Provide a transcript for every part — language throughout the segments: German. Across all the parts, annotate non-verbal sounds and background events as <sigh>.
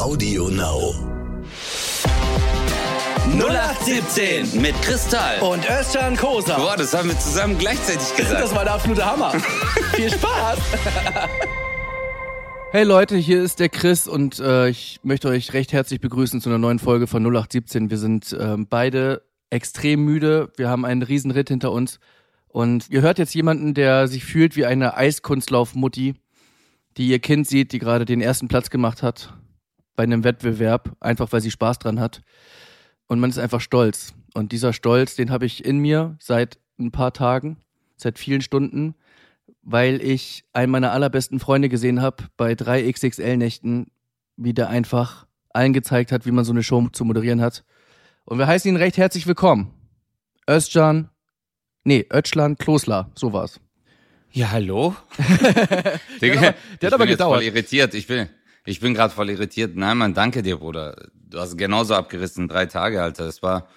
Audio Now. 0817 mit Kristall. und Özcan Kosa. Boah, das haben wir zusammen gleichzeitig gesagt. Das war der absolute Hammer. <laughs> Viel Spaß. Hey Leute, hier ist der Chris und äh, ich möchte euch recht herzlich begrüßen zu einer neuen Folge von 0817. Wir sind ähm, beide extrem müde. Wir haben einen riesen Ritt hinter uns und ihr hört jetzt jemanden, der sich fühlt wie eine Eiskunstlaufmutti, die ihr Kind sieht, die gerade den ersten Platz gemacht hat bei einem Wettbewerb, einfach weil sie Spaß dran hat. Und man ist einfach stolz. Und dieser Stolz, den habe ich in mir seit ein paar Tagen, seit vielen Stunden, weil ich einen meiner allerbesten Freunde gesehen habe bei drei XXL-Nächten, wie der einfach allen gezeigt hat, wie man so eine Show zu moderieren hat. Und wir heißen ihn recht herzlich willkommen. Özcan, nee, Ötschlan Klosler, so war's. Ja, hallo? Der hat aber- der hat ich aber bin gedauert. voll irritiert. Ich bin, ich bin gerade voll irritiert. Nein, Mann, danke dir, Bruder. Du hast genauso abgerissen, drei Tage, Alter. Das war,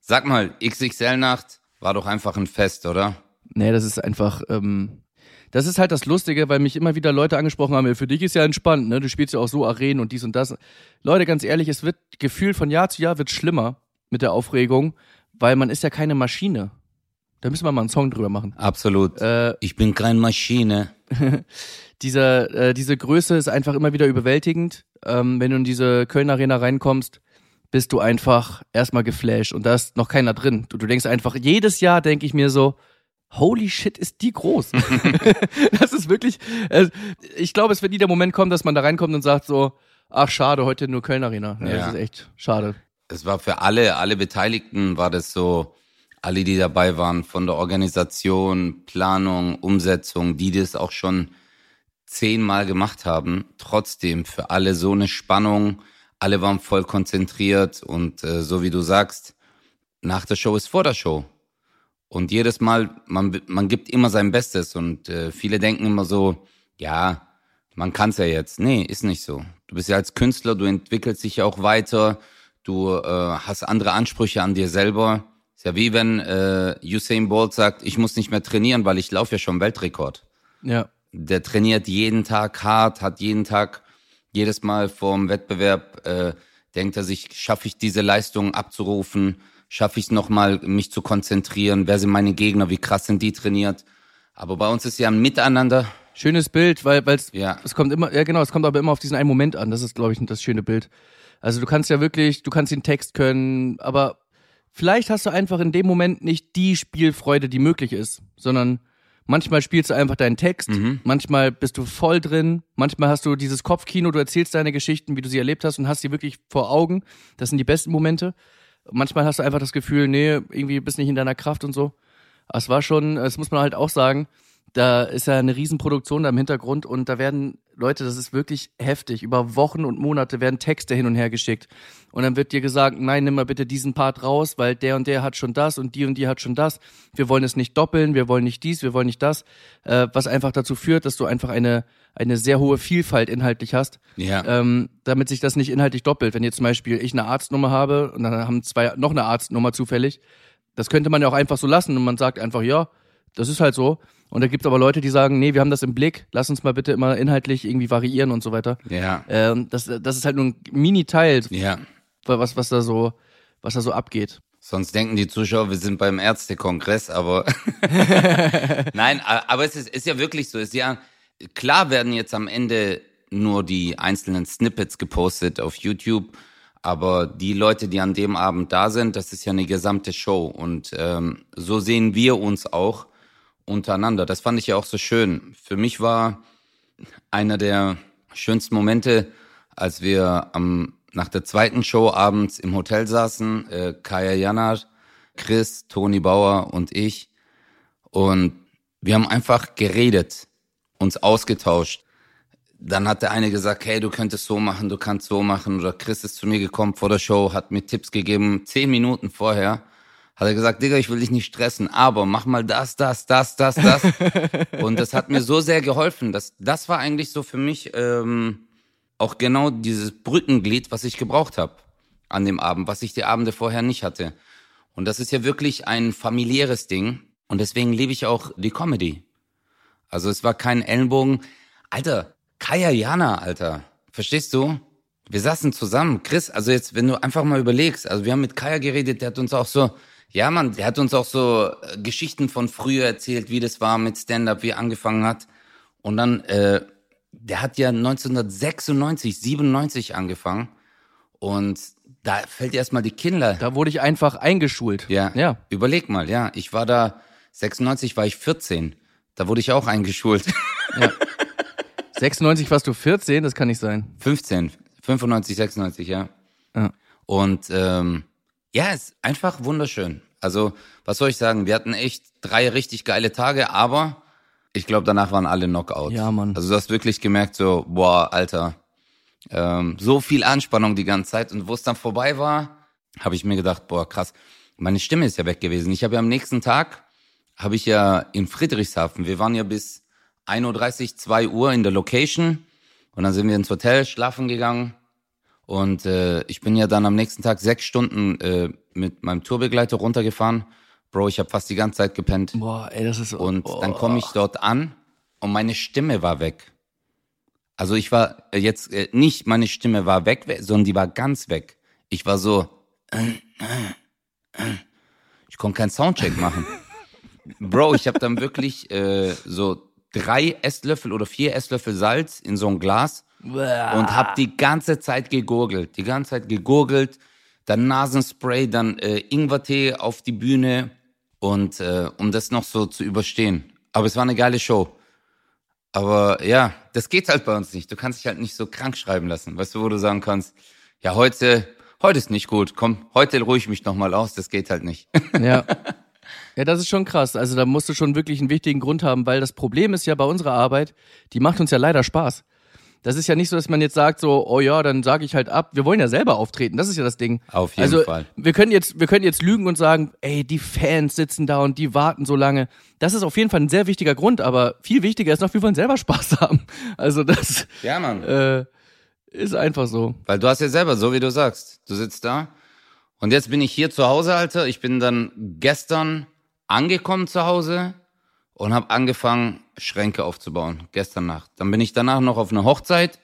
sag mal, XXL-Nacht war doch einfach ein Fest, oder? Nee, das ist einfach, ähm, das ist halt das Lustige, weil mich immer wieder Leute angesprochen haben, für dich ist ja entspannt, ne? Du spielst ja auch so Arenen und dies und das. Leute, ganz ehrlich, es wird gefühlt von Jahr zu Jahr wird schlimmer mit der Aufregung, weil man ist ja keine Maschine. Da müssen wir mal einen Song drüber machen. Absolut. Äh, ich bin keine Maschine. <laughs> dieser, äh, diese Größe ist einfach immer wieder überwältigend. Ähm, wenn du in diese Köln Arena reinkommst, bist du einfach erstmal geflasht und da ist noch keiner drin. Du, du denkst einfach, jedes Jahr denke ich mir so, holy shit, ist die groß. <laughs> <laughs> das ist wirklich, äh, ich glaube, es wird nie der Moment kommen, dass man da reinkommt und sagt so, ach schade, heute nur Köln Arena. Ja, Ja. Das ist echt schade. es war für alle, alle Beteiligten war das so, alle, die dabei waren, von der Organisation, Planung, Umsetzung, die das auch schon zehnmal gemacht haben, trotzdem für alle so eine Spannung, alle waren voll konzentriert und äh, so wie du sagst, nach der Show ist vor der Show. Und jedes Mal, man, man gibt immer sein Bestes und äh, viele denken immer so, ja, man kann's ja jetzt. Nee, ist nicht so. Du bist ja als Künstler, du entwickelst dich ja auch weiter, du äh, hast andere Ansprüche an dir selber. Ist ja wie wenn äh, Usain Bolt sagt, ich muss nicht mehr trainieren, weil ich laufe ja schon Weltrekord. Ja. Der trainiert jeden Tag hart, hat jeden Tag, jedes Mal vorm Wettbewerb, äh, denkt er sich, schaffe ich diese Leistung abzurufen, schaffe ich es nochmal, mich zu konzentrieren, wer sind meine Gegner, wie krass sind die trainiert. Aber bei uns ist ja ein Miteinander. Schönes Bild, weil weil Ja. es kommt immer, ja genau, es kommt aber immer auf diesen einen Moment an. Das ist, glaube ich, das schöne Bild. Also du kannst ja wirklich, du kannst den Text können, aber vielleicht hast du einfach in dem Moment nicht die Spielfreude, die möglich ist, sondern manchmal spielst du einfach deinen Text, manchmal bist du voll drin, manchmal hast du dieses Kopfkino, du erzählst deine Geschichten, wie du sie erlebt hast und hast sie wirklich vor Augen. Das sind die besten Momente. Manchmal hast du einfach das Gefühl, nee, irgendwie bist nicht in deiner Kraft und so. Es war schon, das muss man halt auch sagen, da ist ja eine Riesenproduktion da im Hintergrund und da werden Leute, das ist wirklich heftig. Über Wochen und Monate werden Texte hin und her geschickt. Und dann wird dir gesagt, nein, nimm mal bitte diesen Part raus, weil der und der hat schon das und die und die hat schon das. Wir wollen es nicht doppeln, wir wollen nicht dies, wir wollen nicht das. Äh, was einfach dazu führt, dass du einfach eine, eine sehr hohe Vielfalt inhaltlich hast Ja. ähm, damit sich das nicht inhaltlich doppelt. Wenn jetzt zum Beispiel ich eine Arztnummer habe und dann haben zwei noch eine Arztnummer zufällig, das könnte man ja auch einfach so lassen und man sagt einfach, ja, das ist halt so. Und da gibt es aber Leute, die sagen, nee, wir haben das im Blick, lass uns mal bitte immer inhaltlich irgendwie variieren und so weiter. ja. Ähm, das, das ist halt nur ein Mini-Teil, Ja. was, was da so, was da so abgeht. Sonst denken die Zuschauer, wir sind beim Ärztekongress, aber <laughs> <laughs> nein, aber es ist, ist ja wirklich so. Es Ist ja klar werden jetzt am Ende nur die einzelnen Snippets gepostet auf YouTube, aber die Leute, die an dem Abend da sind, das ist ja eine gesamte Show und ähm, so sehen wir uns auch untereinander. Das fand ich ja auch so schön. Für mich war einer der schönsten Momente, als wir am, nach der zweiten Show abends im Hotel saßen, äh, Kaya Jana, Chris, Toni Bauer und ich. Und wir haben einfach geredet, uns ausgetauscht. Dann hat der eine gesagt, hey, du könntest so machen, du kannst so machen. Oder Chris ist zu mir gekommen vor der Show, hat mir Tipps gegeben. Zehn Minuten vorher hat er gesagt, Digga, ich will dich nicht stressen, aber mach mal das, das, das, das, das. <laughs> Und das hat mir so sehr geholfen. Das, das war eigentlich so für mich ähm, auch genau dieses Brückenglied, was ich gebraucht habe an dem Abend, was ich die Abende vorher nicht hatte. Und das ist ja wirklich ein familiäres Ding. Und deswegen liebe ich auch die Comedy. Also es war kein Ellenbogen. Alter, Kaya Jana, Alter. Verstehst du? wir saßen zusammen, Chris, also jetzt, wenn du einfach mal überlegst, also wir haben mit Kaya geredet, der hat uns auch so, ja Mann, der hat uns auch so äh, Geschichten von früher erzählt, wie das war mit Stand-Up, wie er angefangen hat. Und dann, äh, der hat ja 1996, 97 angefangen. Und da fällt erstmal die Kinder. Da wurde ich einfach eingeschult. Ja. Ja. Überleg mal, ja. Ich war da, 96 war ich 14. Da wurde ich auch eingeschult. <laughs> 96 warst du 14, das kann nicht sein. 15, 95, 96, ja. Ja. Und ähm, ja, ist einfach wunderschön. Also, was soll ich sagen? Wir hatten echt drei richtig geile Tage, aber ich glaube, danach waren alle Knockout. Ja, Mann. Also du hast wirklich gemerkt, so, boah, Alter, ähm, so viel Anspannung die ganze Zeit. Und wo es dann vorbei war, habe ich mir gedacht, boah, krass, meine Stimme ist ja weg gewesen. Ich habe ja am nächsten Tag, habe ich ja in Friedrichshafen, wir waren ja bis 1.30 Uhr, 2 Uhr in der Location und dann sind wir ins Hotel schlafen gegangen und äh, ich bin ja dann am nächsten Tag sechs Stunden äh, mit meinem Tourbegleiter runtergefahren. Bro, ich habe fast die ganze Zeit gepennt. Boah, ey, das ist so. Und boah. dann komme ich dort an und meine Stimme war weg. Also ich war äh, jetzt äh, nicht, meine Stimme war weg, we- sondern die war ganz weg. Ich war so, ich konnte keinen Soundcheck machen. <laughs> Bro, ich habe dann wirklich äh, so drei Esslöffel oder vier Esslöffel Salz in so ein Glas und hab die ganze Zeit gegurgelt, die ganze Zeit gegurgelt, dann Nasenspray, dann äh, Ingwertee auf die Bühne und äh, um das noch so zu überstehen. Aber es war eine geile Show. Aber ja, das geht halt bei uns nicht. Du kannst dich halt nicht so krank schreiben lassen. Weißt du, wo du sagen kannst, ja, heute, heute ist nicht gut. Komm, heute ruhe ich mich nochmal aus. Das geht halt nicht. <laughs> Ja. Ja, das ist schon krass. Also da musst du schon wirklich einen wichtigen Grund haben, weil das Problem ist ja bei unserer Arbeit, die macht uns ja leider Spaß. Das ist ja nicht so, dass man jetzt sagt so, oh ja, dann sage ich halt ab. Wir wollen ja selber auftreten. Das ist ja das Ding. Auf jeden also, Fall. Wir können jetzt, wir können jetzt lügen und sagen, ey, die Fans sitzen da und die warten so lange. Das ist auf jeden Fall ein sehr wichtiger Grund, aber viel wichtiger ist noch, wir wollen selber Spaß <laughs> haben. Also das Ja, Mann. äh, ist einfach so. Weil du hast ja selber, so wie du sagst, du sitzt da und jetzt bin ich hier zu Hause, Alter. Ich bin dann gestern angekommen zu Hause und habe angefangen, Schränke aufzubauen, gestern Nacht. Dann bin ich danach noch auf eine Hochzeit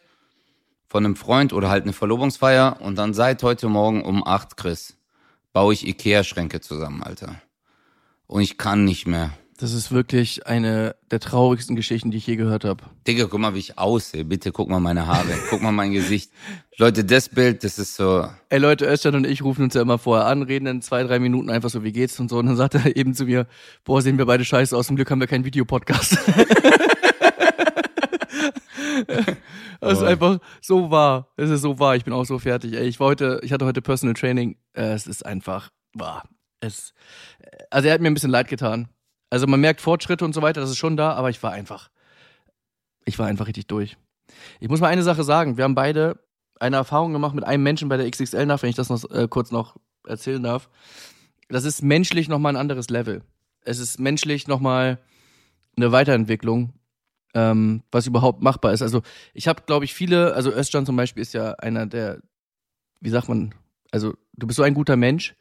von einem Freund oder halt eine Verlobungsfeier und dann seit heute Morgen um acht, Chris, baue ich Ikea-Schränke zusammen, Alter. Und ich kann nicht mehr. Das ist wirklich eine der traurigsten Geschichten, die ich je gehört habe. Digga, guck mal, wie ich aussehe. Bitte guck mal meine Haare. guck mal mein Gesicht. Leute, das Bild, das ist so, Ey Leute, Özcan und ich rufen uns ja immer vorher an, reden in zwei, drei Minuten einfach so, wie geht's und so. Und dann sagt er eben zu mir, boah, sehen wir beide scheiße aus, zum Glück haben wir keinen Videopodcast. <laughs> Das ist einfach so wahr. Es ist so wahr. Ich bin auch so fertig. Ey, ich war heute, ich hatte heute Personal Training. Es ist einfach, wahr. Es, also er hat mir ein bisschen leid getan. Also man merkt Fortschritte und so weiter, das ist schon da, aber ich war einfach, ich war einfach richtig durch. Ich muss mal eine Sache sagen. Wir haben beide eine Erfahrung gemacht mit einem Menschen bei der XXL nach, wenn ich das noch äh, kurz noch erzählen darf. Das ist menschlich nochmal ein anderes Level. Es ist menschlich nochmal eine Weiterentwicklung, ähm, was überhaupt machbar ist. Also ich habe, glaube ich, viele, also Özcan zum Beispiel ist ja einer der, wie sagt man, also du bist so ein guter Mensch,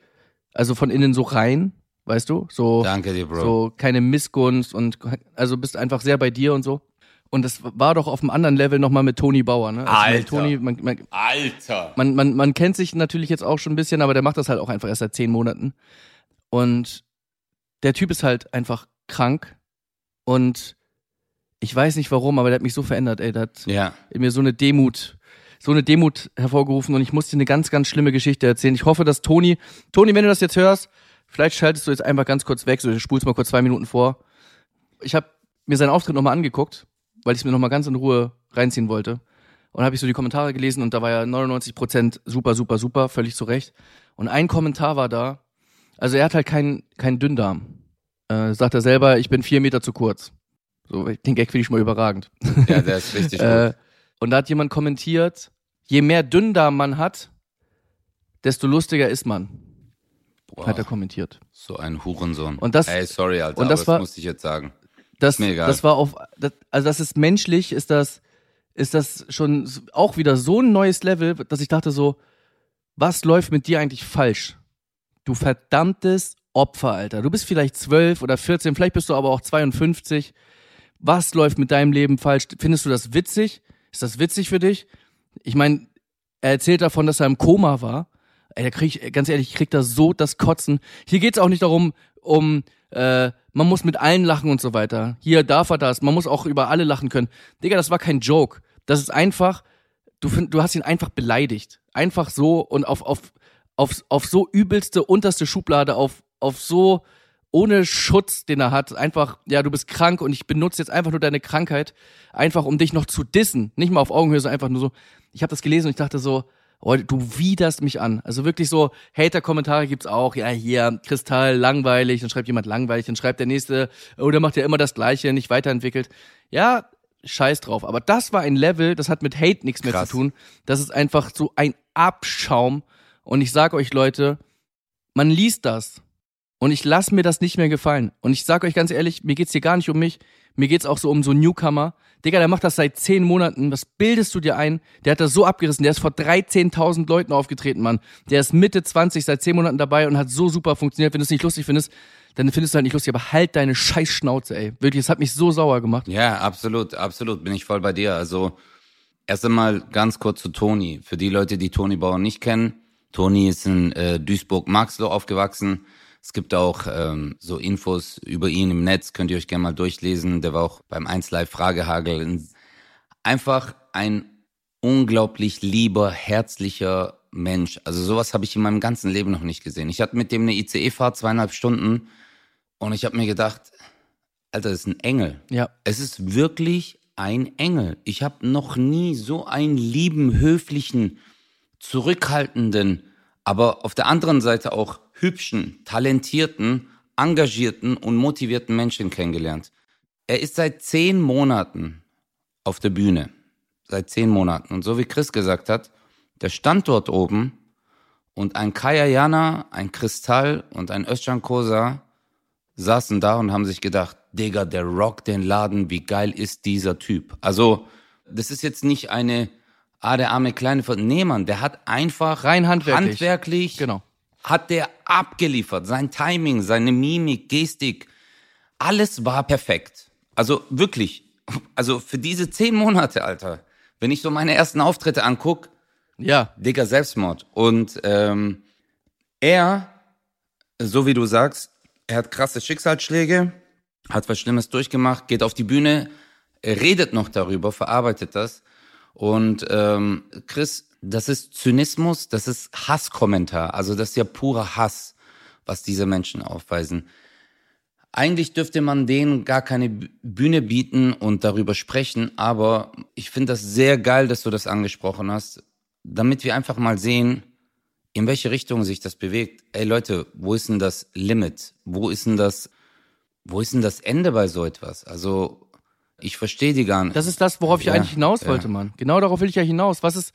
also von innen so rein, weißt du, so danke dir, Bro. so keine Missgunst und also bist einfach sehr bei dir und so. Und das war doch auf einem anderen Level nochmal mit Toni Bauer, ne? Also Alter. Toni, man, man, Alter. man, man, man kennt sich natürlich jetzt auch schon ein bisschen, aber der macht das halt auch einfach erst seit zehn Monaten. Und der Typ ist halt einfach krank und ich weiß nicht warum, aber der hat mich so verändert, ey. Der hat Ja. in mir so eine Demut, so eine Demut hervorgerufen und ich musste eine ganz, ganz schlimme Geschichte erzählen. Ich hoffe, dass Toni, Toni, wenn du das jetzt hörst, vielleicht schaltest du jetzt einfach ganz kurz weg, so du spulst mal kurz zwei Minuten vor. Ich habe mir seinen Auftritt nochmal angeguckt, weil ich es mir nochmal ganz in Ruhe reinziehen wollte. Und habe ich so die Kommentare gelesen und da war ja 99 Prozent super, super, super, völlig zu Recht. Und ein Kommentar war da, also er hat halt keinen keinen Dünndarm. Äh, sagt er selber, ich bin vier Meter zu kurz. So, den Gag finde ich schon mal überragend. Ja, der ist richtig <laughs> Äh, und da hat jemand kommentiert, je mehr Dünndarm man hat, desto lustiger ist man, Boah, hat er kommentiert. so ein Hurensohn. Und das- Ey, sorry, Alter, und das war- das musste ich jetzt sagen. Das, mir egal. das war auf, das, also das ist menschlich, ist das, ist das schon auch wieder so ein neues Level, dass ich dachte so, was läuft mit dir eigentlich falsch? Du verdammtes Opfer, Alter. Du bist vielleicht zwölf oder 14, vielleicht bist du aber auch 52. Was läuft mit deinem Leben falsch? Findest du das witzig? Ist das witzig für dich? Ich meine, Er erzählt davon, dass er im Koma war. Ey, da krieg ich, ganz ehrlich, ich krieg da so das Kotzen. Hier geht's auch nicht darum, um, äh, man muss mit allen lachen und so weiter. Hier darf er das. Man muss auch über alle lachen können. Digga, das war kein Joke. Das ist einfach, du, find, du hast ihn einfach beleidigt. Einfach so und auf, auf, auf, auf so übelste, unterste Schublade, auf, auf so ohne Schutz, den er hat. Einfach, ja, du bist krank und ich benutze jetzt einfach nur deine Krankheit, einfach um dich noch zu dissen. Nicht mal auf Augenhöhe, sondern einfach nur so. Ich habe das gelesen und ich dachte so, oh, du widerst mich an. Also wirklich so, Hater-Kommentare gibt's auch. Ja, hier, Kristall, langweilig. Dann schreibt jemand langweilig. Dann schreibt der nächste, oh, der macht ja immer das Gleiche, nicht weiterentwickelt. Ja, scheiß drauf. Aber das war ein Level, das hat mit Hate nichts mehr Krass. zu tun. Das ist einfach so ein Abschaum. Und ich sag euch, Leute, man liest das. Und ich lass mir das nicht mehr gefallen. Und ich sag euch ganz ehrlich, mir geht's hier gar nicht um mich. Mir geht's auch so um so Newcomer. Digga, der macht das seit zehn Monaten. Was bildest du dir ein? Der hat das so abgerissen. Der ist vor 13.000 Leuten aufgetreten, Mann. Der ist Mitte 20, seit zehn Monaten dabei und hat so super funktioniert. Wenn du es nicht lustig findest, dann findest du halt nicht lustig. Aber halt deine scheiß Schnauze, ey. Wirklich, es hat mich so sauer gemacht. Ja, absolut, absolut, bin ich voll bei dir. Also erst einmal ganz kurz zu Toni. Für die Leute, die Toni Bauer nicht kennen, Toni ist in äh, Duisburg-Marxloh aufgewachsen. Es gibt auch ähm, so Infos über ihn im Netz, könnt ihr euch gerne mal durchlesen. Der war auch beim 1 Live Fragehagel. Einfach ein unglaublich lieber, herzlicher Mensch. Also sowas habe ich in meinem ganzen Leben noch nicht gesehen. Ich hatte mit dem eine ICE-Fahrt, zweieinhalb Stunden, und ich habe mir gedacht, Alter, das ist ein Engel. Ja. Es ist wirklich ein Engel. Ich habe noch nie so einen lieben, höflichen, zurückhaltenden, aber auf der anderen Seite auch hübschen, talentierten, engagierten und motivierten Menschen kennengelernt. Er ist seit zehn Monaten auf der Bühne. Seit zehn Monaten. Und so wie Chris gesagt hat, der stand dort oben und ein Kaya Jana, ein Kristall und ein Özcan Kosa saßen da und haben sich gedacht, Digga, der rockt den Laden, wie geil ist dieser Typ. Also, das ist jetzt nicht eine, ah, der arme kleine, Ver- nee, Mann, der hat einfach Rein handwerklich. handwerklich Genau. Hat der abgeliefert. Sein Timing, seine Mimik, Gestik, alles war perfekt. Also wirklich, also für diese zehn Monate, Alter, wenn ich so meine ersten Auftritte anguck, Ja. Digga, Selbstmord. Und ähm, er, so wie du sagst, er hat krasse Schicksalsschläge, hat was Schlimmes durchgemacht, geht auf die Bühne, redet noch darüber, verarbeitet das. Und ähm, Chris, das ist Zynismus, das ist Hasskommentar. Also das ist ja purer Hass, was diese Menschen aufweisen. Eigentlich dürfte man denen gar keine Bühne bieten und darüber sprechen, aber ich finde das sehr geil, dass du das angesprochen hast, damit wir einfach mal sehen, in welche Richtung sich das bewegt. Ey Leute, wo ist denn das Limit? Wo ist denn das, wo ist denn das Ende bei so etwas? Also, ich verstehe die gar nicht. Das ist das, worauf ich Ja, eigentlich hinaus ja. wollte, Mann. Genau darauf will ich ja hinaus. Was ist,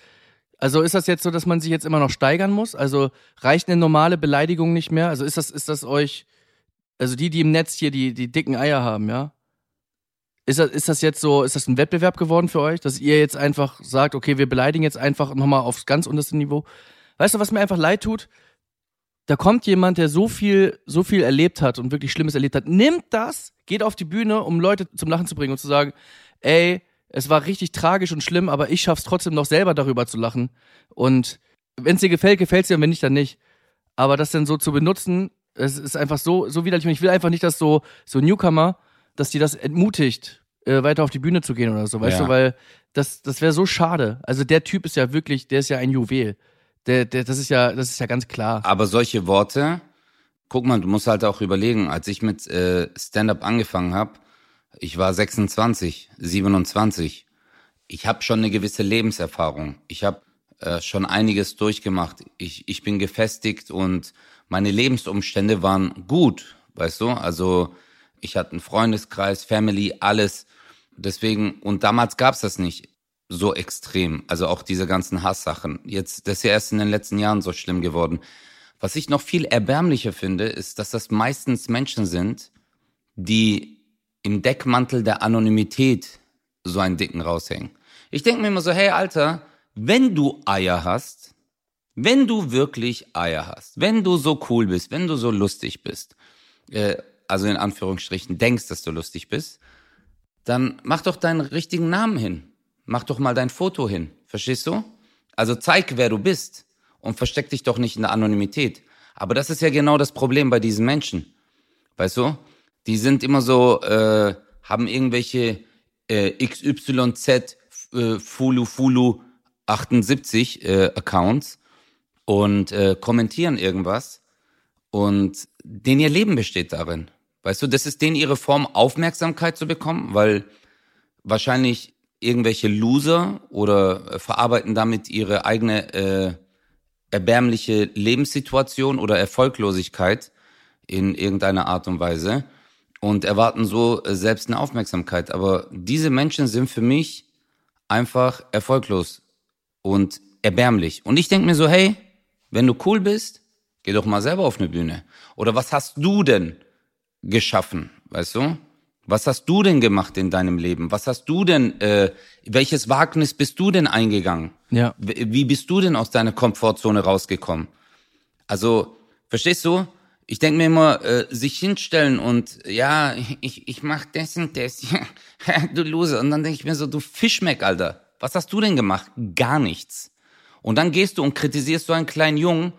also ist das jetzt so, dass man sich jetzt immer noch steigern muss? Also reicht eine normale Beleidigung nicht mehr? Also ist das, ist das euch, also die, die im Netz hier die, die dicken Eier haben, ja? Ist das, ist das jetzt so, ist das ein Wettbewerb geworden für euch, dass ihr jetzt einfach sagt, okay, wir beleidigen jetzt einfach nochmal aufs ganz unterste Niveau? Weißt du, was mir einfach leid tut? Da kommt jemand, der so viel, so viel erlebt hat und wirklich Schlimmes erlebt hat, nimmt das, geht auf die Bühne, um Leute zum Lachen zu bringen und zu sagen, ey, es war richtig tragisch und schlimm, aber ich schaff's trotzdem noch selber darüber zu lachen. Und wenn es dir gefällt, gefällt's dir, und wenn nicht, dann nicht. Aber das dann so zu benutzen, es ist einfach so, so widerlich. Und ich will einfach nicht, dass so, so Newcomer, dass die das entmutigt, äh, weiter auf die Bühne zu gehen oder so, weißt Ja. du, weil das, das wäre so schade. Also der Typ ist ja wirklich, der ist ja ein Juwel. Der, der, das ist ja, das ist ja ganz klar. Aber solche Worte, guck mal, du musst halt auch überlegen, als ich mit äh, Stand-up angefangen habe, ich war 26, 27. Ich habe schon eine gewisse Lebenserfahrung. Ich habe äh, schon einiges durchgemacht. Ich, ich bin gefestigt und meine Lebensumstände waren gut, weißt du? Also ich hatte einen Freundeskreis, Family, alles. Deswegen, und damals gab's das nicht so extrem. Also auch diese ganzen Hasssachen. Jetzt, das ist ja erst in den letzten Jahren so schlimm geworden. Was ich noch viel erbärmlicher finde, ist, dass das meistens Menschen sind, die im Deckmantel der Anonymität so einen Dicken raushängen. Ich denke mir immer so, hey Alter, wenn du Eier hast, wenn du wirklich Eier hast, wenn du so cool bist, wenn du so lustig bist, äh, also in Anführungsstrichen denkst, dass du lustig bist, dann mach doch deinen richtigen Namen hin. Mach doch mal dein Foto hin. Verstehst du? Also zeig, wer du bist und versteck dich doch nicht in der Anonymität. Aber das ist ja genau das Problem bei diesen Menschen. Weißt du? Die sind immer so, äh, haben irgendwelche äh, XYZ äh, Fulu Fulu 78 äh, Accounts und äh, kommentieren irgendwas und denen ihr Leben besteht darin. Weißt du, das ist denen ihre Form, Aufmerksamkeit zu bekommen, weil wahrscheinlich irgendwelche Loser oder äh, verarbeiten damit ihre eigene äh, erbärmliche Lebenssituation oder Erfolglosigkeit in irgendeiner Art und Weise und erwarten so äh, selbst eine Aufmerksamkeit. Aber diese Menschen sind für mich einfach erfolglos und erbärmlich. Und ich denke mir so, hey, wenn du cool bist, geh doch mal selber auf eine Bühne. Oder was hast du denn geschaffen, weißt du? Was hast du denn gemacht in deinem Leben? Was hast du denn, äh, welches Wagnis bist du denn eingegangen? Ja. Wie bist du denn aus deiner Komfortzone rausgekommen? Also, verstehst du? Ich denke mir immer, äh, sich hinstellen und ja, ich, ich mach das und das, <laughs> du Loser. Und dann denke ich mir so, du Fischmeck, Alter, was hast du denn gemacht? Gar nichts. Und dann gehst du und kritisierst so einen kleinen Jungen,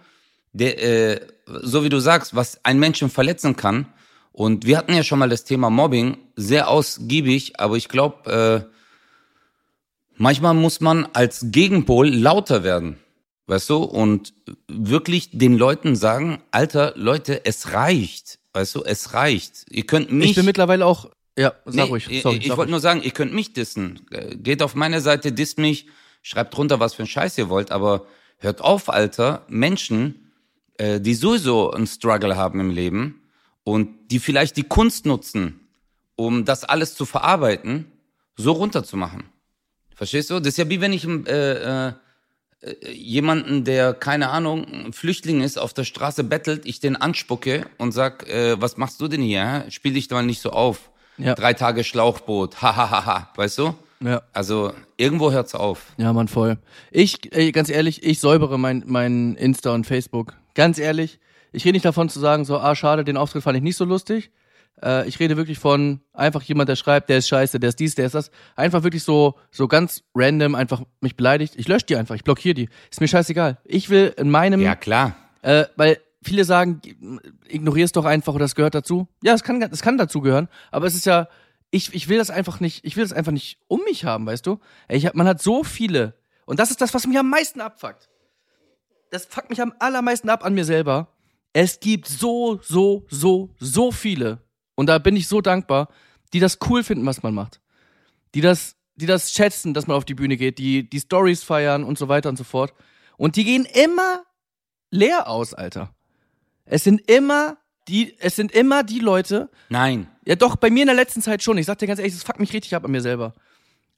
der, äh, so wie du sagst, was einen Menschen verletzen kann. Und wir hatten ja schon mal das Thema Mobbing, sehr ausgiebig, aber ich glaube, äh, manchmal muss man als Gegenpol lauter werden. Weißt du? Und wirklich den Leuten sagen, Alter, Leute, es reicht. Weißt du, es reicht. Ihr könnt mich. Ich bin mittlerweile auch. Ja, sag Nee, ruhig. ich- Sorry, ich wollte nur sagen, ihr könnt mich dissen. Geht auf meine Seite, disst mich, schreibt drunter, was für ein Scheiß ihr wollt, aber hört auf, Alter, Menschen, äh, die sowieso einen Struggle haben im Leben und die vielleicht die Kunst nutzen, um das alles zu verarbeiten, so runterzumachen. Verstehst du? Das ist ja wie wenn ich äh, äh, jemanden, der, keine Ahnung, ein Flüchtling ist, auf der Straße bettelt, ich den anspucke und sag, äh, was machst du denn hier? hä? Spiel dich mal nicht so auf. Ja. Drei Tage Schlauchboot, hahaha, weißt du? Ja. Also irgendwo hört's auf. Ja, Mann, voll. Ich, ey, ganz ehrlich, ich säubere mein, mein Insta und Facebook. Ganz ehrlich. Ich rede nicht davon zu sagen, so, ah, schade, den Auftritt fand ich nicht so lustig. Äh, ich rede wirklich von einfach jemand, der schreibt, der ist scheiße, der ist dies, der ist das. Einfach wirklich so, so ganz random einfach mich beleidigt. Ich lösche die einfach, ich blockiere die. Ist mir scheißegal. Ich will in meinem, Ja, klar. äh, weil viele sagen, ignorier es doch einfach oder das gehört dazu. Ja, es kann, es kann dazu gehören, aber es ist ja, ich, ich will das einfach nicht, ich will das einfach nicht um mich haben, weißt du? Ich hab, man hat so viele, und das ist das, was mich am meisten abfuckt. Das fuckt mich am allermeisten ab an mir selber. Es gibt so, so, so, so viele, und da bin ich so dankbar, die das cool finden, was man macht. Die das, die das schätzen, dass man auf die Bühne geht, die die Stories feiern und so weiter und so fort. Und die gehen immer leer aus, Alter. Es sind immer die, es sind immer die Leute, Nein. ja doch, bei mir in der letzten Zeit schon, ich sag dir ganz ehrlich, das fuckt mich richtig ab an mir selber.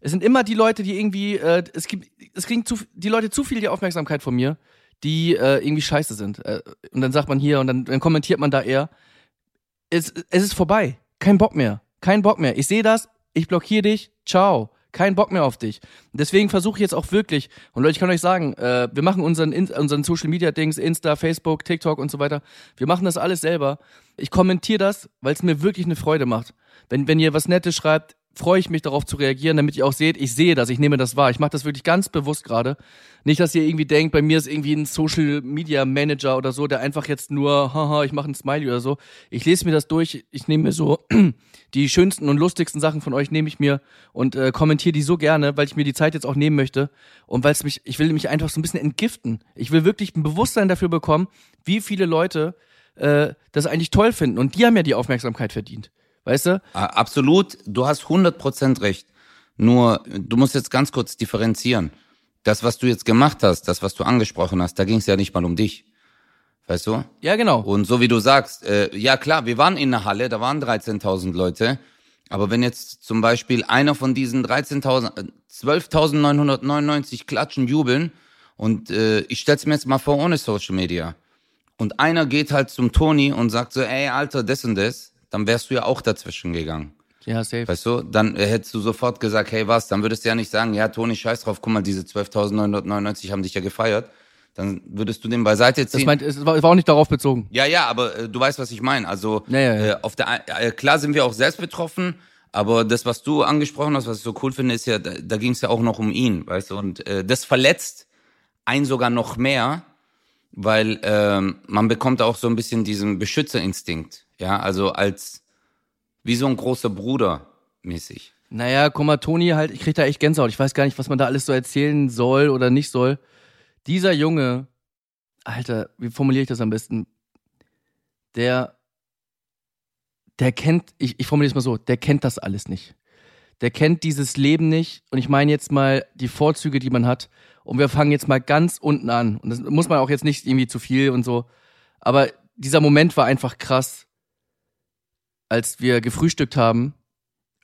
Es sind immer die Leute, die irgendwie, äh, es gibt, es kriegen zu, die Leute zu viel die Aufmerksamkeit von mir, die äh, irgendwie scheiße sind. Äh, und dann sagt man hier und dann, dann kommentiert man da eher. Es, es ist vorbei. Kein Bock mehr. Kein Bock mehr. Ich sehe das, ich blockiere dich, ciao. Kein Bock mehr auf dich. Deswegen versuche ich jetzt auch wirklich, und Leute, ich kann euch sagen, äh, wir machen unseren, unseren Social Media Dings, Insta, Facebook, TikTok und so weiter. Wir machen das alles selber. Ich kommentiere das, weil es mir wirklich eine Freude macht. Wenn, wenn ihr was Nettes schreibt, freue ich mich darauf zu reagieren, damit ihr auch seht, ich sehe das, ich nehme das wahr. Ich mache das wirklich ganz bewusst gerade. Nicht, dass ihr irgendwie denkt, bei mir ist irgendwie ein Social Media Manager oder so, der einfach jetzt nur, haha, ich mache ein Smiley oder so. Ich lese mir das durch, ich nehme mir so <clears throat> die schönsten und lustigsten Sachen von euch nehme ich mir und äh, kommentiere die so gerne, weil ich mir die Zeit jetzt auch nehmen möchte und weil es mich, ich will mich einfach so ein bisschen entgiften. Ich will wirklich ein Bewusstsein dafür bekommen, wie viele Leute äh, das eigentlich toll finden und die haben ja die Aufmerksamkeit verdient. Weißt du? Absolut, du hast 100% recht. Nur, du musst jetzt ganz kurz differenzieren. Das, was du jetzt gemacht hast, das, was du angesprochen hast, da ging es ja nicht mal um dich. Weißt du? Ja, genau. Und so wie du sagst, äh, ja klar, wir waren in der Halle, da waren 13.000 Leute. Aber wenn jetzt zum Beispiel einer von diesen 13.000, äh, 12.999 klatschen, jubeln und äh, ich stell's mir jetzt mal vor ohne Social Media und einer geht halt zum Toni und sagt so, ey Alter, das und das, dann wärst du ja auch dazwischen gegangen. Ja, safe. Weißt du, dann äh, hättest du sofort gesagt, hey was, dann würdest du ja nicht sagen, ja Toni, scheiß drauf, guck mal, diese 12.999 haben dich ja gefeiert. Dann würdest du den beiseite ziehen. Das meint, es war, auch nicht darauf bezogen. Ja, ja, aber äh, du weißt, was ich meine. Also Ja, ja, ja. Äh, auf der äh, klar sind wir auch selbst betroffen, aber das, was du angesprochen hast, was ich so cool finde, ist ja, da, da ging es ja auch noch um ihn, weißt du, und äh, das verletzt ein sogar noch mehr, weil ähm, man bekommt auch so ein bisschen diesen Beschützerinstinkt. Ja, also als wie so ein großer Bruder mäßig. Naja, guck mal, Toni halt, ich krieg da echt Gänsehaut. Ich weiß gar nicht, was man da alles so erzählen soll oder nicht soll. Dieser Junge, Alter, wie formuliere ich das am besten? Der, der kennt, ich, ich formuliere es mal so, der kennt das alles nicht. Der kennt dieses Leben nicht. Und ich meine jetzt mal die Vorzüge, die man hat. Und wir fangen jetzt mal ganz unten an. Und das muss man auch jetzt nicht irgendwie zu viel und so. Aber dieser Moment war einfach krass, als wir gefrühstückt haben.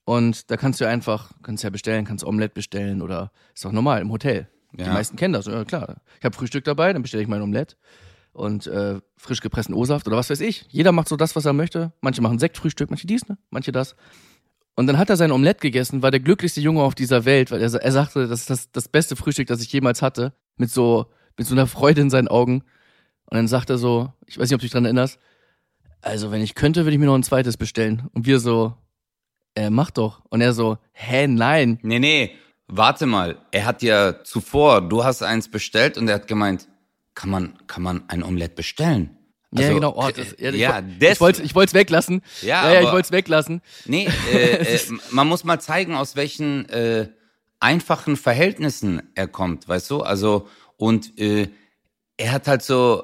Und da kannst du einfach, kannst ja bestellen, kannst Omelette bestellen oder ist doch normal im Hotel. Die Ja. meisten kennen das, ja klar. Ich habe Frühstück dabei, dann bestelle ich mein Omelette und äh, frisch gepressten O-Saft oder was weiß ich. Jeder macht so das, was er möchte. Manche machen Sektfrühstück, manche dies, ne? manche das. Und dann hat er sein Omelette gegessen, war der glücklichste Junge auf dieser Welt, weil er, er sagte, das ist das, das beste Frühstück, das ich jemals hatte, mit so, mit so einer Freude in seinen Augen. Und dann sagt er so, ich weiß nicht, ob du dich dran erinnerst, also wenn ich könnte, würde ich mir noch ein zweites bestellen. Und wir so, äh, mach doch. Und er so, hä, nein. Nee, nee, warte mal. Er hat ja zuvor, du hast eins bestellt und er hat gemeint, kann man, kann man ein Omelett bestellen? ja, Also, genau. Oh, das, ja, ja, ich, des- ich wollte ich es weglassen. Ja, ja, ja ich wollte es weglassen. Nee, äh, äh, <laughs> man muss mal zeigen, aus welchen äh, einfachen Verhältnissen er kommt, weißt du? Also, und äh, er hat halt so,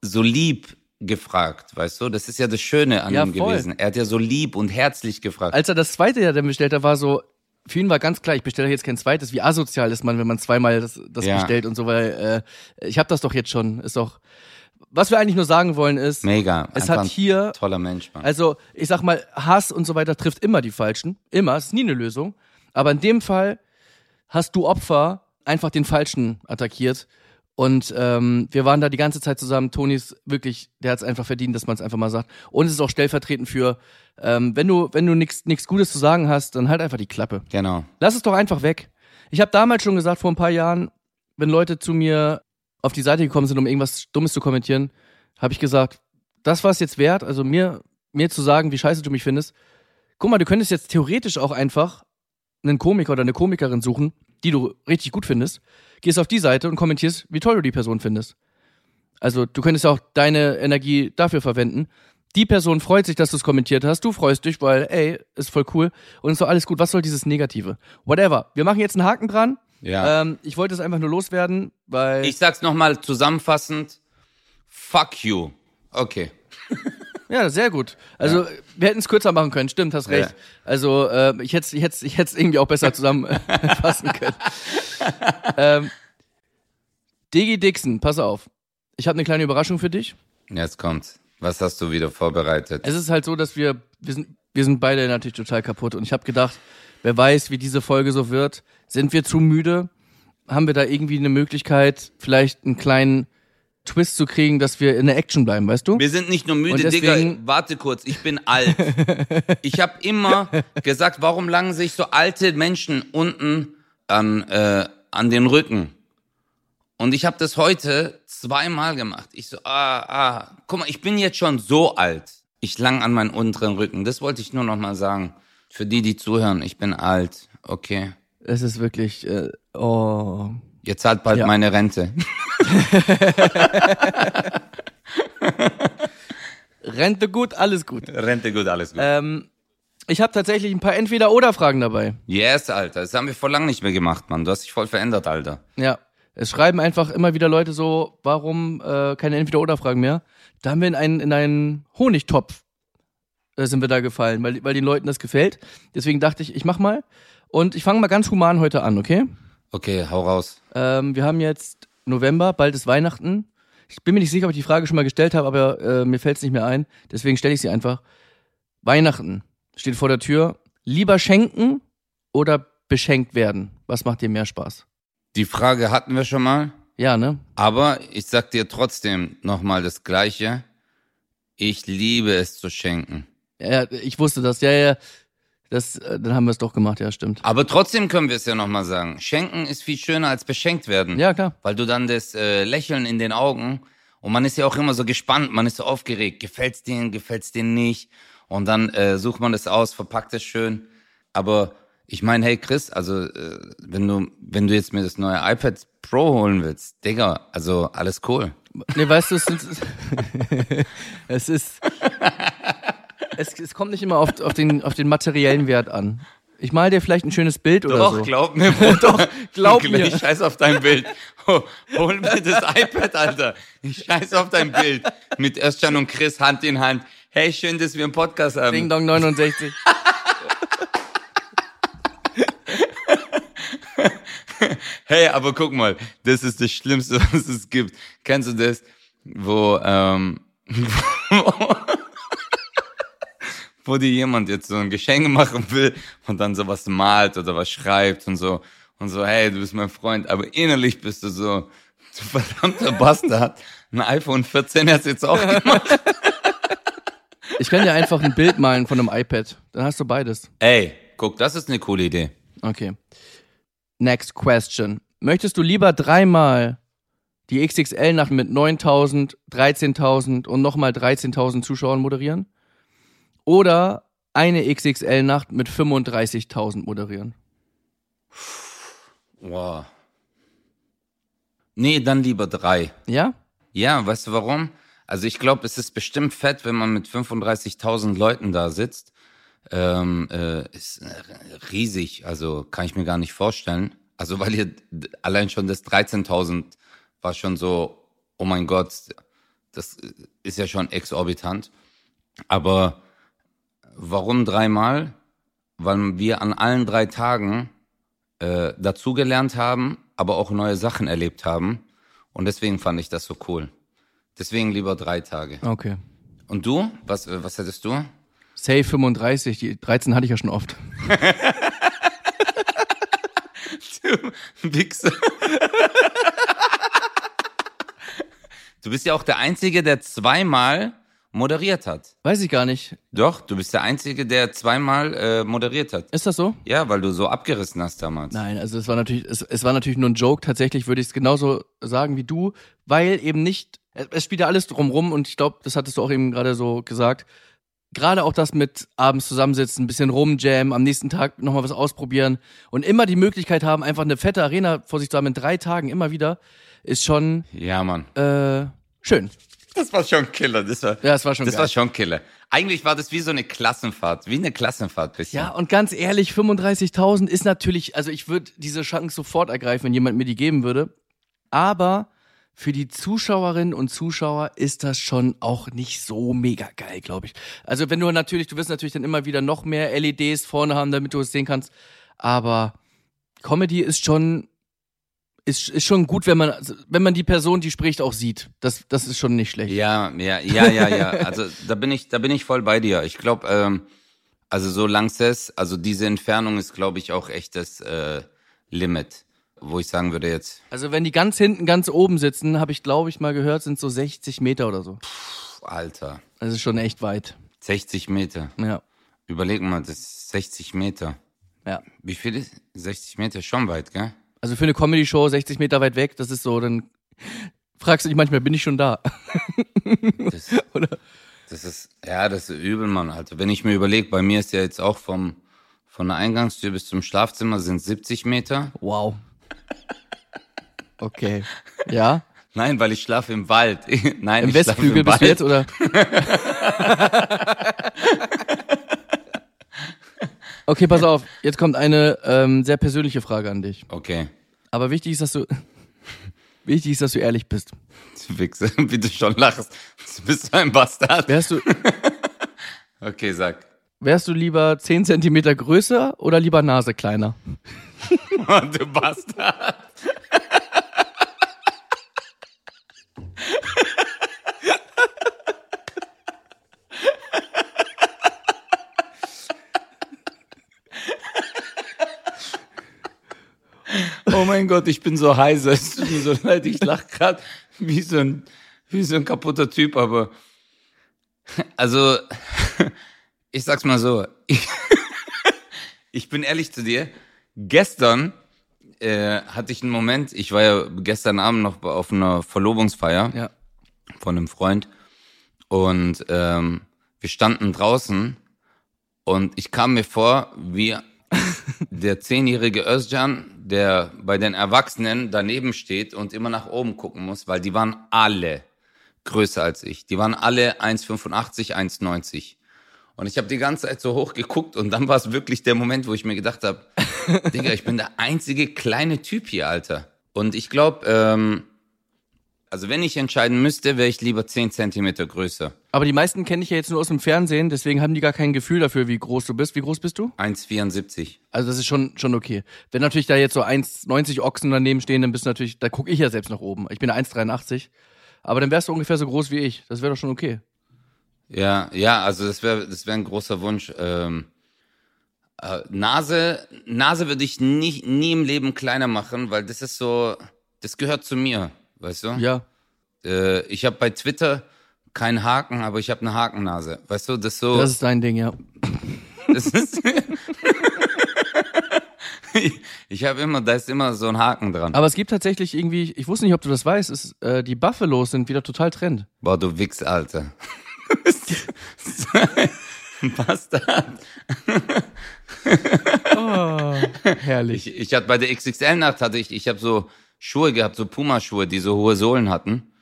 so lieb gefragt, weißt du? Das ist ja das Schöne an Ja, ihm voll. gewesen. Er hat ja so lieb und herzlich gefragt. Als er das zweite ja dann bestellt hat, war so, für ihn war ganz klar, ich bestelle jetzt kein zweites. Wie asozial ist man, wenn man zweimal das, das Ja. bestellt und so, weil äh, ich habe das doch jetzt schon. Ist doch. Was wir eigentlich nur sagen wollen ist, Mega. es hat hier toller Mensch, Mann. Also, ich sag mal, Hass und so weiter trifft immer die Falschen. Immer. Ist nie eine Lösung. Aber in dem Fall hast du Opfer einfach den Falschen attackiert. Und ähm, wir waren da die ganze Zeit zusammen. Toni ist wirklich, der hat es einfach verdient, dass man es einfach mal sagt. Und es ist auch stellvertretend für, ähm, wenn du, wenn du nichts Gutes zu sagen hast, dann halt einfach die Klappe. genau. Lass es doch einfach weg. Ich habe damals schon gesagt, vor ein paar Jahren, wenn Leute zu mir auf die Seite gekommen sind, um irgendwas Dummes zu kommentieren, habe ich gesagt, das war es jetzt wert, also mir, mir zu sagen, wie scheiße du mich findest. Guck mal, du könntest jetzt theoretisch auch einfach einen Komiker oder eine Komikerin suchen, die du richtig gut findest, gehst auf die Seite und kommentierst, wie toll du die Person findest. Also du könntest auch deine Energie dafür verwenden. Die Person freut sich, dass du es kommentiert hast. Du freust dich, weil, ey, ist voll cool und ist doch alles gut. Was soll dieses Negative? Whatever. Wir machen jetzt einen Haken dran. Ja. Ähm, ich wollte es einfach nur loswerden, weil. ich sag's nochmal zusammenfassend. Fuck you. Okay. <laughs> ja, sehr gut. Also wir hätten es kürzer machen können. Stimmt, hast recht. Ja. Also äh, ich hätte ich hätte ich hätte irgendwie auch besser zusammenfassen <laughs> können. ähm, Digi Dixon, pass auf. Ich habe eine kleine Überraschung für dich. Jetzt kommt's. Was hast du wieder vorbereitet? Es ist halt so, dass wir, wir sind, wir sind beide natürlich total kaputt. Und ich habe gedacht, wer weiß, wie diese Folge so wird. Sind wir zu müde? Haben wir da irgendwie eine Möglichkeit, vielleicht einen kleinen Twist zu kriegen, dass wir in der Action bleiben, weißt du? Wir sind nicht nur müde, deswegen- Digga. Warte kurz, ich bin alt. <laughs> ich habe immer gesagt, warum langen sich so alte Menschen unten an, äh, an den Rücken? Und ich habe das heute zweimal gemacht. Ich so, ah, ah, guck mal, ich bin jetzt schon so alt. Ich lang an meinen unteren Rücken. Das wollte ich nur noch mal sagen. Für die, die zuhören, ich bin alt. Okay. Es ist wirklich, äh, oh. Jetzt zahlt bald Ja. meine Rente. <laughs> Rente gut, alles gut. Rente gut, alles gut. Ähm, ich habe tatsächlich ein paar Entweder-Oder-Fragen dabei. Yes, Alter. Das haben wir vor lang nicht mehr gemacht, Mann. Du hast dich voll verändert, Alter. Ja. Es schreiben einfach immer wieder Leute so, warum äh, keine Entweder-Oder-Fragen mehr? Da haben wir in einen, in einen Honigtopf äh, sind wir da gefallen, weil, weil den Leuten das gefällt. Deswegen dachte ich, ich mach mal. Und ich fange mal ganz human heute an, okay? Okay, hau raus. Ähm, wir haben jetzt November, bald ist Weihnachten. Ich bin mir nicht sicher, ob ich die Frage schon mal gestellt habe, aber äh, mir fällt es nicht mehr ein. Deswegen stelle ich sie einfach. Weihnachten steht vor der Tür. Lieber schenken oder beschenkt werden? Was macht dir mehr Spaß? Die Frage hatten wir schon mal, Ja, ne? aber ich sag dir trotzdem nochmal das Gleiche. Ich liebe es zu schenken. Ja, ich wusste das. Ja, ja. Das, äh, dann haben wir es doch gemacht. Ja, stimmt. Aber trotzdem können wir es ja nochmal sagen. Schenken ist viel schöner als beschenkt werden. Ja, klar. Weil du dann das äh, Lächeln in den Augen und man ist ja auch immer so gespannt, man ist so aufgeregt. Gefällt's denen, gefällt's denen nicht? Und dann äh, sucht man das aus, verpackt es schön. Aber Ich meine, hey Chris, also äh, wenn du wenn du jetzt mir das neue iPad Pro holen willst, Digga, also alles cool. Nee, weißt du, es ist, <laughs> es ist, es, es kommt nicht immer auf, auf, den, auf den materiellen Wert an. Ich mal dir vielleicht ein schönes Bild oder Doch, so. glaub mir, Bro. <laughs> Doch, glaub mir. Ich scheiß auf dein Bild. Ho- Hol mir das iPad, Alter. Ich scheiß auf dein Bild. Mit Özcan und Chris Hand in Hand. Hey, schön, dass wir einen Podcast haben. Ding Dong 69. <laughs> Hey, aber guck mal, das ist das Schlimmste, <laughs> was es gibt. Kennst du das, wo, ähm, wo, wo dir jemand jetzt so ein Geschenk <laughs> machen will und dann sowas malt oder was schreibt und so und so, hey, du bist mein Freund, aber innerlich bist du so, du verdammter Bastard. Ein iPhone 14 hast du jetzt auch <laughs> gemacht. Ich kann dir einfach ein Bild malen von einem iPad. Dann hast du beides. Ey, guck, das ist eine coole Idee. Okay. Next question. Möchtest du lieber dreimal die XXL-Nacht mit 9000, 13.000 und nochmal 13.000 Zuschauern moderieren? Oder eine XXL-Nacht mit 35.000 moderieren? Wow. Nee, dann lieber drei. Ja? Ja, weißt du warum? Also ich glaube, es ist bestimmt fett, wenn man mit 35.000 Leuten da sitzt. Ähm, äh, ist äh, riesig, also kann ich mir gar nicht vorstellen. Also weil ihr allein schon das 13.000 war schon so, oh mein Gott, das ist ja schon exorbitant. Aber warum dreimal? Weil wir an allen drei Tagen äh, dazugelernt haben, aber auch neue Sachen erlebt haben. Und deswegen fand ich das so cool. Deswegen lieber drei Tage. Okay. Und du? Was, äh, was hättest du? Safe 35, die 13 hatte ich ja schon oft. Du Wichser. Du bist ja auch der Einzige, der zweimal moderiert hat. Weiß ich gar nicht. Doch, du bist der Einzige, der zweimal äh, moderiert hat. Ist das so? Ja, weil du so abgerissen hast damals. Nein, also es war natürlich, es, es war natürlich nur ein Joke. Tatsächlich würde ich es genauso sagen wie du, weil eben nicht, es, es spielt ja alles drumrum und ich glaube, das hattest du auch eben gerade so gesagt. Gerade auch das mit abends zusammensitzen, ein bisschen rumjammen, am nächsten Tag nochmal was ausprobieren und immer die Möglichkeit haben, einfach eine fette Arena vor sich zu haben in drei Tagen immer wieder, ist schon Ja, Mann. äh, schön. Das war schon Killer. Das war, Ja, das war schon das geil. war schon Killer. Eigentlich war das wie so eine Klassenfahrt, wie eine Klassenfahrt bisschen. Ja, und ganz ehrlich, 35.000 ist natürlich, also ich würde diese Chance sofort ergreifen, wenn jemand mir die geben würde. Aber für die Zuschauerinnen und Zuschauer ist das schon auch nicht so mega geil, glaube ich. Also wenn du natürlich, du wirst natürlich dann immer wieder noch mehr LEDs vorne haben, damit du es sehen kannst. Aber Comedy ist schon, ist, ist schon gut, wenn man, wenn man die Person, die spricht, auch sieht. Das, das ist schon nicht schlecht. Ja, ja, ja, ja, ja. Also da bin ich, da bin ich voll bei dir. Ich glaube, ähm, also so Lanxess, also diese Entfernung ist, glaube ich, auch echt das äh, Limit, wo ich sagen würde jetzt, Also wenn die ganz hinten, ganz oben sitzen, habe ich, glaube ich, mal gehört, sind so 60 Meter oder so. pff, Alter, Das ist schon echt weit. 60 Meter. Ja. Überleg mal, das ist 60 Meter. Ja. Wie viel ist 60 Meter? Schon weit, gell? Also für eine Comedy-Show 60 Meter weit weg, das ist so, dann fragst du dich manchmal, bin ich schon da? Das, <laughs> das ist, ja, das ist übel, Mann. Also wenn ich mir überlege, bei mir ist ja jetzt auch vom von der Eingangstür bis zum Schlafzimmer sind 70 Meter. Wow. Okay. Ja? Nein, weil ich schlafe im Wald. <laughs> Nein, Im ich schlafe Westflügel im bist Wald. du jetzt, oder? <laughs> okay, pass auf. Jetzt kommt eine ähm, sehr persönliche Frage an dich. Okay. Aber wichtig ist, dass du <laughs> wichtig ist, dass du ehrlich bist. Du Wichser, <laughs> wie du schon lachst. Du bist ein Bastard. Wärst du, <laughs> Okay, sag. wärst du lieber 10 Zentimeter größer oder lieber Nase kleiner? du Bastard. Oh mein Gott, ich bin so heiser. Es tut mir so leid, ich lach grad wie so ein, wie so ein kaputter Typ, aber also ich sag's mal so. Ich, ich bin ehrlich zu dir. Gestern äh, hatte ich einen Moment, ich war ja gestern Abend noch auf einer Verlobungsfeier Ja. von einem Freund und ähm, wir standen draußen und ich kam mir vor wie der zehnjährige Özcan, der bei den Erwachsenen daneben steht und immer nach oben gucken muss, weil die waren alle größer als ich. Die waren alle 1,85, 1,90. Und ich habe die ganze Zeit so hoch geguckt und dann war es wirklich der Moment, wo ich mir gedacht habe, <laughs> Digga, ich bin der einzige kleine Typ hier, Alter. Und ich glaube, ähm, also wenn ich entscheiden müsste, wäre ich lieber 10 Zentimeter größer. Aber die meisten kenne ich ja jetzt nur aus dem Fernsehen, deswegen haben die gar kein Gefühl dafür, wie groß du bist. Wie groß bist du? 1,74. Also das ist schon, schon okay. Wenn natürlich da jetzt so 1,90 Ochsen daneben stehen, dann bist du natürlich, da gucke ich ja selbst nach oben. Ich bin 1,83. Aber dann wärst du ungefähr so groß wie ich. Das wäre doch schon okay. Ja, ja, also das wäre das wäre ein großer Wunsch. Ähm, äh, Nase, Nase würde ich nie, nie im Leben kleiner machen, weil das ist so, das gehört zu mir, weißt du? Ja. Äh, ich habe bei Twitter keinen Haken, aber ich habe eine Hakennase. Weißt du, das ist so. Das ist dein Ding, ja. Das ist <laughs> ich habe immer, da ist immer so ein Haken dran. Aber es gibt tatsächlich irgendwie, ich wusste nicht, ob du das weißt, ist, äh, die Buffalos sind wieder total Trend. Boah, du Wichs, Alter. <laughs> Bastard. <laughs> Oh, herrlich. Ich, ich hatte bei der XXL-Nacht hatte ich, ich habe so Schuhe gehabt, so Puma-Schuhe, die so hohe Sohlen hatten.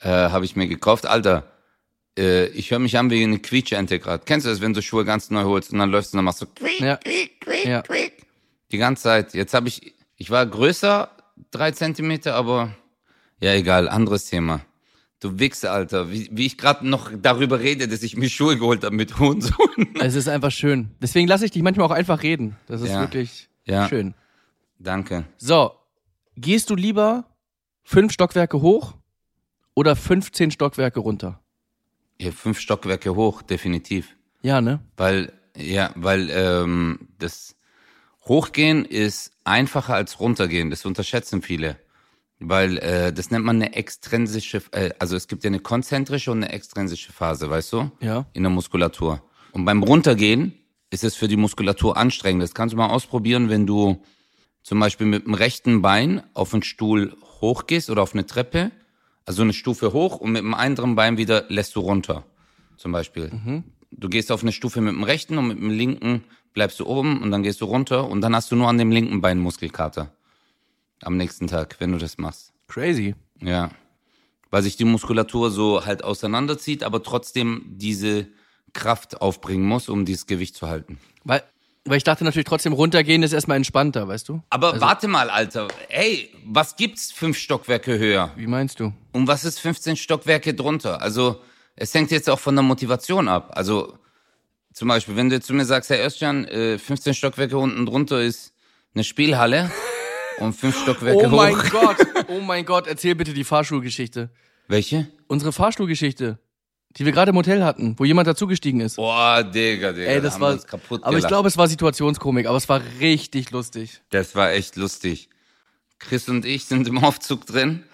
Äh, habe ich mir gekauft. Alter, äh, ich höre mich an wie eine Quietschente gerade. Kennst du das, wenn du Schuhe ganz neu holst und dann läufst du und dann machst du quiek, Ja. quiek, quiek, Ja. quiek. Die ganze Zeit. Jetzt habe ich, ich war größer, drei Zentimeter, aber ja, egal, anderes Thema. Du Wichse, Alter. Wie, wie ich gerade noch darüber rede, dass ich mir Schuhe geholt habe mit hohen Sohlen. <laughs> Es ist einfach schön. Deswegen lasse ich dich manchmal auch einfach reden. Das ist Ja. wirklich Ja. schön. Danke. So, gehst du lieber fünf Stockwerke hoch oder 15 Stockwerke runter? Ja, fünf Stockwerke hoch, definitiv. Ja, ne? Weil, ja, weil ähm, das Hochgehen ist einfacher als runtergehen. Das unterschätzen viele. Weil äh, das nennt man eine extrinsische, äh, also es gibt ja eine konzentrische und eine extrinsische Phase, weißt du? Ja. In der Muskulatur. Und beim Runtergehen ist es für die Muskulatur anstrengend. Das kannst du mal ausprobieren, wenn du zum Beispiel mit dem rechten Bein auf einen Stuhl hochgehst oder auf eine Treppe, also eine Stufe hoch und mit dem anderen Bein wieder lässt du runter. Zum Beispiel. Du gehst auf eine Stufe mit dem rechten und mit dem linken bleibst du oben und dann gehst du runter und dann hast du nur an dem linken Bein Muskelkater. Am nächsten Tag, wenn du das machst. Crazy. Ja. Weil sich die Muskulatur so halt auseinanderzieht, aber trotzdem diese Kraft aufbringen muss, um dieses Gewicht zu halten. Weil, weil ich dachte natürlich trotzdem runtergehen ist erstmal entspannter, weißt du? Aber warte mal, Alter. Ey, was gibt's fünf Stockwerke höher? Wie meinst du? Und was ist 15 Stockwerke drunter? Also, es hängt jetzt auch von der Motivation ab. Also, zum Beispiel, wenn du zu mir sagst, Herr Özcan, äh, 15 Stockwerke unten drunter ist eine Spielhalle <laughs> und fünf Stockwerke Oh mein hoch. Gott, <laughs> oh mein Gott, erzähl bitte die Fahrstuhlgeschichte. Welche? Unsere Fahrstuhlgeschichte, die wir gerade im Hotel hatten, wo jemand dazugestiegen ist. Boah, Digga, Digga. Ey, da das haben wir war, uns kaputt aber ich glaube, es war Situationskomik, aber es war richtig lustig. Das war echt lustig. Chris und ich sind im Aufzug drin.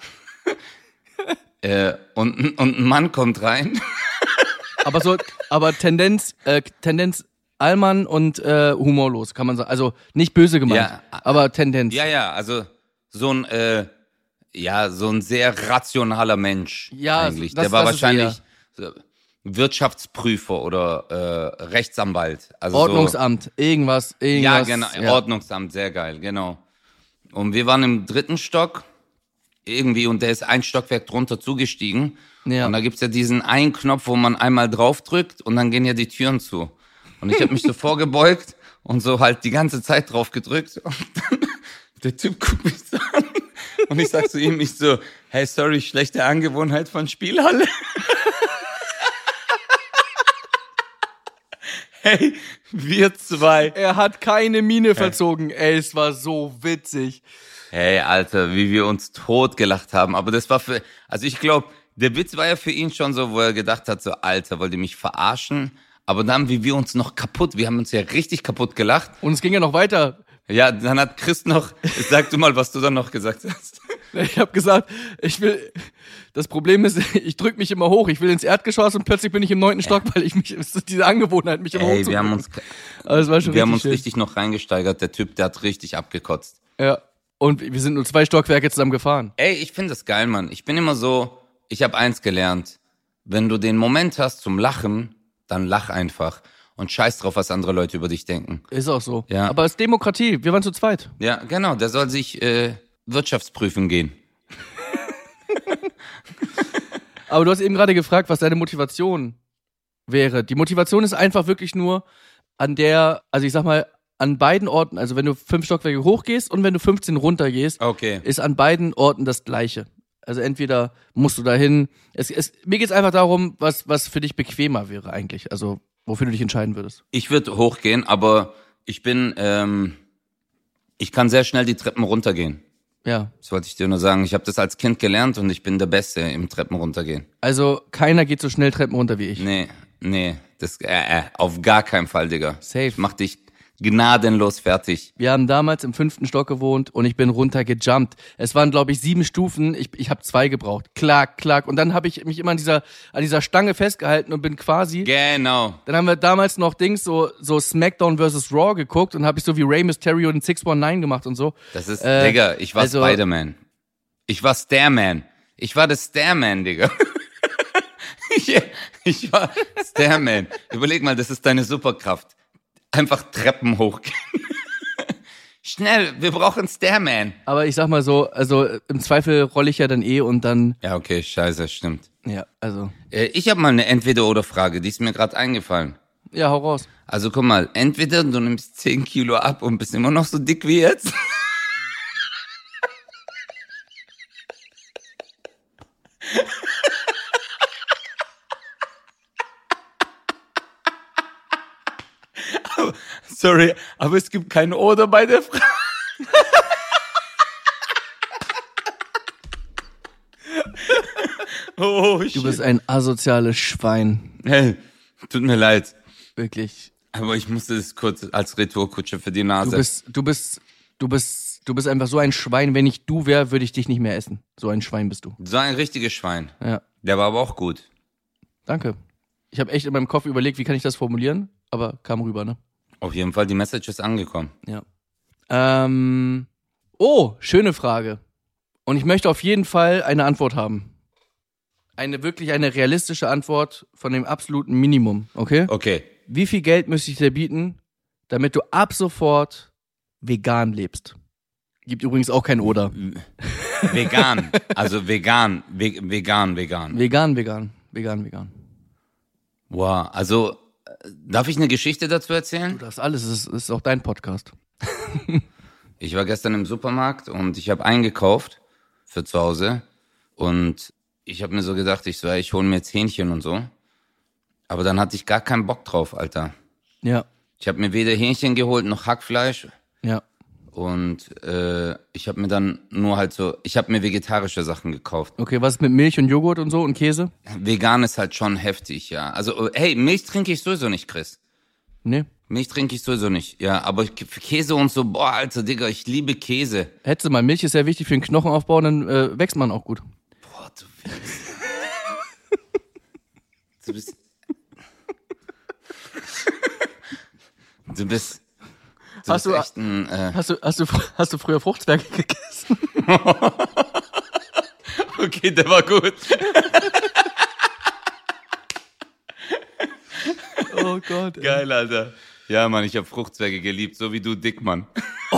<laughs> äh, und, ein- und ein Mann kommt rein. <laughs> Aber so, aber Tendenz, äh, Tendenz Allmann und äh, humorlos, kann man sagen. Also nicht böse gemeint, Ja. aber Tendenz. Ja, ja, also so ein, äh, ja, so ein sehr rationaler Mensch Ja, eigentlich. das- Der war wahrscheinlich Wirtschaftsprüfer oder äh, Rechtsanwalt. Also Ordnungsamt, irgendwas, So, ja, irgendwas. genau, ja. Ordnungsamt, sehr geil, genau. Und wir waren im dritten Stock irgendwie und der ist ein Stockwerk drunter zugestiegen. Ja. Und da gibt's ja diesen einen Knopf, wo man einmal draufdrückt und dann gehen ja die Türen zu. Und ich habe mich so <laughs> vorgebeugt und so halt die ganze Zeit drauf gedrückt. Und dann, <laughs> der Typ guckt mich so an. Und ich sag zu ihm, ich so, hey, sorry, schlechte Angewohnheit von Spielhalle. <laughs> hey, wir zwei. Er hat keine Miene verzogen. Ey, es war so witzig. Hey, Alter, wie wir uns tot gelacht haben. Aber das war für, also ich glaube, der Witz war ja für ihn schon so, wo er gedacht hat, so, Alter, wollt ihr mich verarschen? Aber dann, wie wir uns noch kaputt, wir haben uns ja richtig kaputt gelacht. Und es ging ja noch weiter. Ja, dann hat Chris noch, sag du mal, was du dann noch gesagt hast. <laughs> Ich habe gesagt, ich will. Das Problem ist, <laughs> ich drück mich immer hoch. Ich will ins Erdgeschoss und plötzlich bin ich im neunten Stock, weil ich mich diese Angewohnheit, mich immer Ey, wir haben uns, schon wir haben richtig uns richtig noch reingesteigert. Der Typ, der hat richtig abgekotzt. Ja. Und wir sind nur zwei Stockwerke zusammen gefahren. Ey, ich finde das geil, Mann. Ich bin immer so, ich habe eins gelernt. Wenn du den Moment hast zum Lachen, dann lach einfach. Und scheiß drauf, was andere Leute über dich denken. Ist auch so. Ja. Aber es ist Demokratie. Wir waren zu zweit. Ja, genau, der soll sich äh, Wirtschaftsprüfen gehen. <laughs> Aber du hast eben gerade gefragt, was deine Motivation wäre. Die Motivation ist einfach wirklich nur an der, also ich sag mal, an beiden Orten, also wenn du fünf Stockwerke hochgehst und wenn du 15 runtergehst, Okay. ist an beiden Orten das Gleiche. Also entweder musst du dahin. Es, es, mir geht's einfach darum, was, was für dich bequemer wäre eigentlich. Also wofür du dich entscheiden würdest. Ich würde hochgehen, aber ich bin, ähm, ich kann sehr schnell die Treppen runtergehen. Ja. Das wollte ich dir nur sagen. Ich habe das als Kind gelernt und ich bin der Beste im Treppen runtergehen. Also keiner geht so schnell Treppen runter wie ich. Nee, nee, das äh, äh, auf gar keinen Fall, Digga. Safe. Ich mach dich gnadenlos fertig. Wir haben damals im fünften Stock gewohnt und ich bin runtergejumpt. Es waren, glaube ich, sieben Stufen. Ich, ich habe zwei gebraucht. Klack, klack. Und dann habe ich mich immer an dieser, an dieser Stange festgehalten und bin quasi. Genau. Dann haben wir damals noch Dings, so, so SmackDown vs. Raw geguckt und habe ich so wie Rey Mysterio und 619 gemacht und so. Das ist, Äh, Digga, ich war also- Spider-Man. Ich war Starman. Ich war der Starman, Digga. <laughs> ich, ich war Starman. Überleg mal, das ist deine Superkraft. Einfach Treppen hochgehen. Schnell, wir brauchen Starman. Aber ich sag mal so, also im Zweifel rolle ich ja dann eh und dann, Ja, okay, scheiße, stimmt. ja, also, Äh, ich habe mal eine Entweder-oder-Frage, die ist mir gerade eingefallen. ja, hau raus. Also guck mal, entweder du nimmst 10 Kilo ab und bist immer noch so dick wie jetzt. Sorry, aber es gibt kein Oder bei der Frage. <laughs> oh, Du bist ein asoziales Schwein. Hey, tut mir leid. Wirklich. Aber ich musste das kurz als Retourkutsche für die Du Nase. bist, du bist, du bist, du bist einfach so ein Schwein. Wenn ich du wäre, würde ich dich nicht mehr essen. So ein Schwein bist du. so ein richtiges Schwein. Ja. Der war aber auch gut. Danke. Ich habe echt in meinem Kopf überlegt, wie kann ich das formulieren, aber kam rüber, ne? Auf jeden Fall, die Message ist angekommen. Ja. Ähm, oh, schöne Frage. Und ich möchte auf jeden Fall eine Antwort haben. Eine wirklich eine realistische Antwort von dem absoluten Minimum, okay? Okay. Wie viel Geld müsste ich dir bieten, damit du ab sofort vegan lebst? Gibt übrigens auch kein Oder. Vegan. <laughs> also vegan. Ve vegan, vegan. Vegan, vegan, vegan, vegan. Wow. Also, darf ich eine Geschichte dazu erzählen? Das alles ist, ist auch dein Podcast. <laughs> Ich war gestern im Supermarkt und ich habe eingekauft für zu Hause. Und ich habe mir so gedacht, ich so, ey, ich hole mir jetzt Hähnchen und so. Aber dann hatte ich gar keinen Bock drauf, Alter. Ja, Ich habe mir weder Hähnchen geholt noch Hackfleisch. ja. Und äh, ich habe mir dann nur halt so, ich habe mir vegetarische Sachen gekauft. Okay, was ist mit Milch und Joghurt und so und Käse? Vegan ist halt schon heftig, ja. Also, hey, Milch trinke ich sowieso nicht, Chris. Nee. Milch trinke ich sowieso nicht, ja. Aber ich- Käse und so, boah, Alter, Digga, ich liebe Käse. Hättest du mal, Milch ist sehr wichtig für den Knochenaufbau, dann äh, wächst man auch gut. Boah, du bist... <laughs> du bist... <laughs> Du bist... Hast du- echt ein... Äh, Hast du, hast du, hast du früher Fruchtzwerge gegessen? <laughs> okay, der war gut. Oh Gott. ey. Geil, Alter. Ja, Mann, ich habe Fruchtzwerge geliebt, so wie du, Dickmann. <laughs>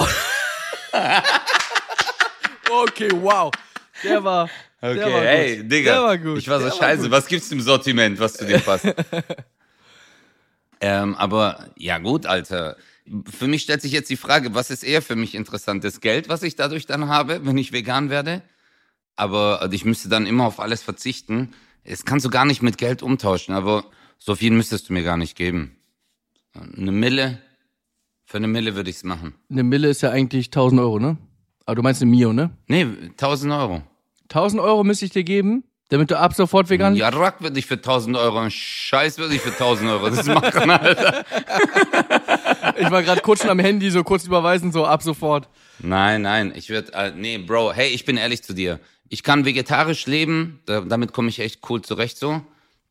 Okay, wow. Der war. Okay, der war gut. hey, Digga. Der war gut. Ich war so Der scheiße. gut. Was gibt's im Sortiment, was zu dir passt? <laughs> ähm, aber ja gut, Alter. Für mich stellt sich jetzt die Frage, was ist eher für mich interessant? Das Geld, was ich dadurch dann habe, wenn ich vegan werde? Aber also ich müsste dann immer auf alles verzichten. Es kannst du gar nicht mit Geld umtauschen, aber so viel müsstest du mir gar nicht geben. Eine Mille, für eine Mille würde ich's machen. Eine Mille ist ja eigentlich 1000 Euro, ne? Aber du meinst eine Mio, ne? Nee, 1000 Euro. 1000 Euro müsste ich dir geben, damit du ab sofort vegan. Ja, Rack würde ich für 1000 Euro, Scheiß würde ich für 1000 Euro das machen, Alter. <laughs> Ich war gerade kurz schon am Handy, so kurz überweisen, so ab sofort. Nein, nein, ich würde, äh, nee, Bro, hey, ich bin ehrlich zu dir. Ich kann vegetarisch leben, da, damit komme ich echt cool zurecht so.